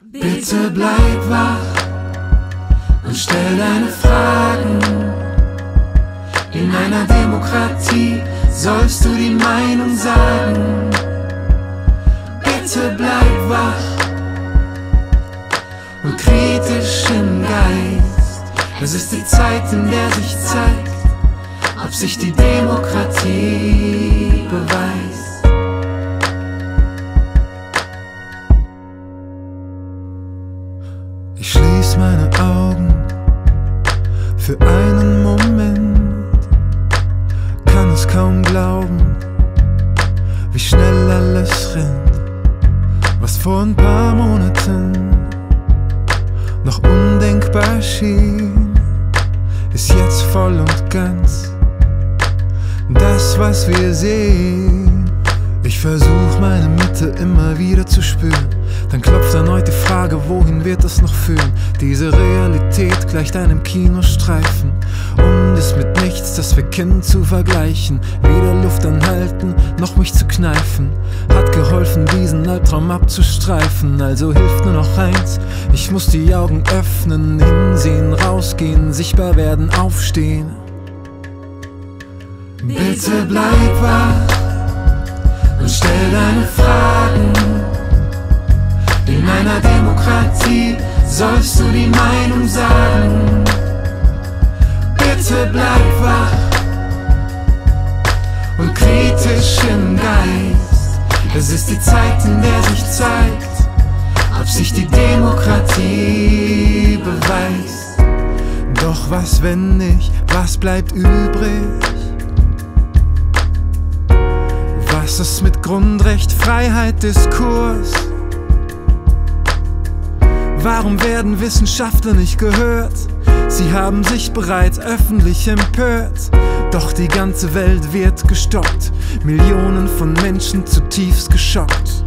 Bitte bleib wach und stell deine Fragen. In einer Demokratie sollst du die Meinung sagen. Bitte bleib wach und kritisch im Geist. Es ist die Zeit, in der sich zeigt, ob sich die Demokratie beweist. Schien, ist jetzt voll und ganz das, was wir sehen. Ich versuch meine Mitte immer wieder zu spüren. Dann klopft erneut die Frage, wohin wird es noch führen? Diese Realität gleicht einem Kinostreifen und ist mit nichts, das wir kennen, zu vergleichen. Weder Luft anhalten, noch mich zu kneifen. Hat geholfen, diesen Albtraum abzustreifen. Also hilft nur noch eins: Ich muss die Augen öffnen, hinsehen, rausgehen, sichtbar werden, aufstehen. Bitte bleib wach und stell deine Fragen. In einer Demokratie sollst du die Meinung sagen. Bitte bleib wach und kritisch im Geist. Es ist die Zeit, in der sich zeigt, ob sich die Demokratie beweist. Doch was, wenn nicht, was bleibt übrig? Was ist mit Grundrecht, Freiheit, Diskurs? Warum werden Wissenschaftler nicht gehört? Sie haben sich bereits öffentlich empört. Doch die ganze Welt wird gestoppt. Millionen von Menschen zutiefst geschockt.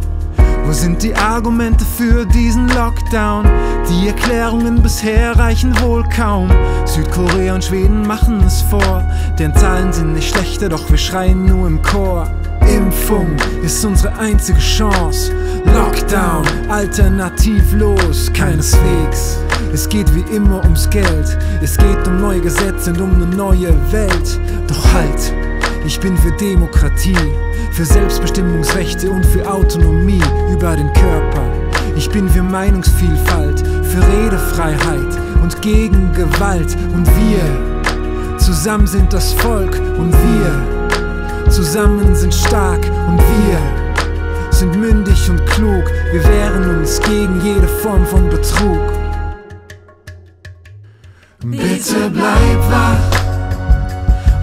Wo sind die Argumente für diesen Lockdown? Die Erklärungen bisher reichen wohl kaum. Südkorea und Schweden machen es vor. Deren Zahlen sind nicht schlechter, doch wir schreien nur im Chor. Impfung ist unsere einzige Chance. Lockdown, alternativlos, keineswegs. Es geht wie immer ums Geld. Es geht um neue Gesetze und um eine neue Welt. Doch halt, ich bin für Demokratie, für Selbstbestimmungsrechte und für Autonomie über den Körper. Ich bin für Meinungsvielfalt, für Redefreiheit und gegen Gewalt. Und wir, zusammen sind das Volk und wir, zusammen sind stark und wir sind mündig und klug. Wir wehren uns gegen jede Form von Betrug. Bitte bleib wach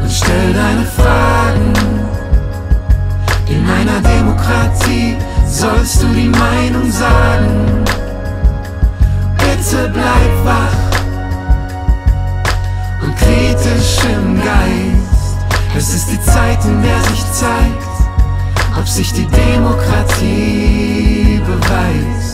und stell deine Fragen. In einer Demokratie sollst du die Meinung sagen. Bitte bleib wach und kritisch im Geist. Es ist die Zeit, in der sich zeigt, ob sich die Demokratie beweist.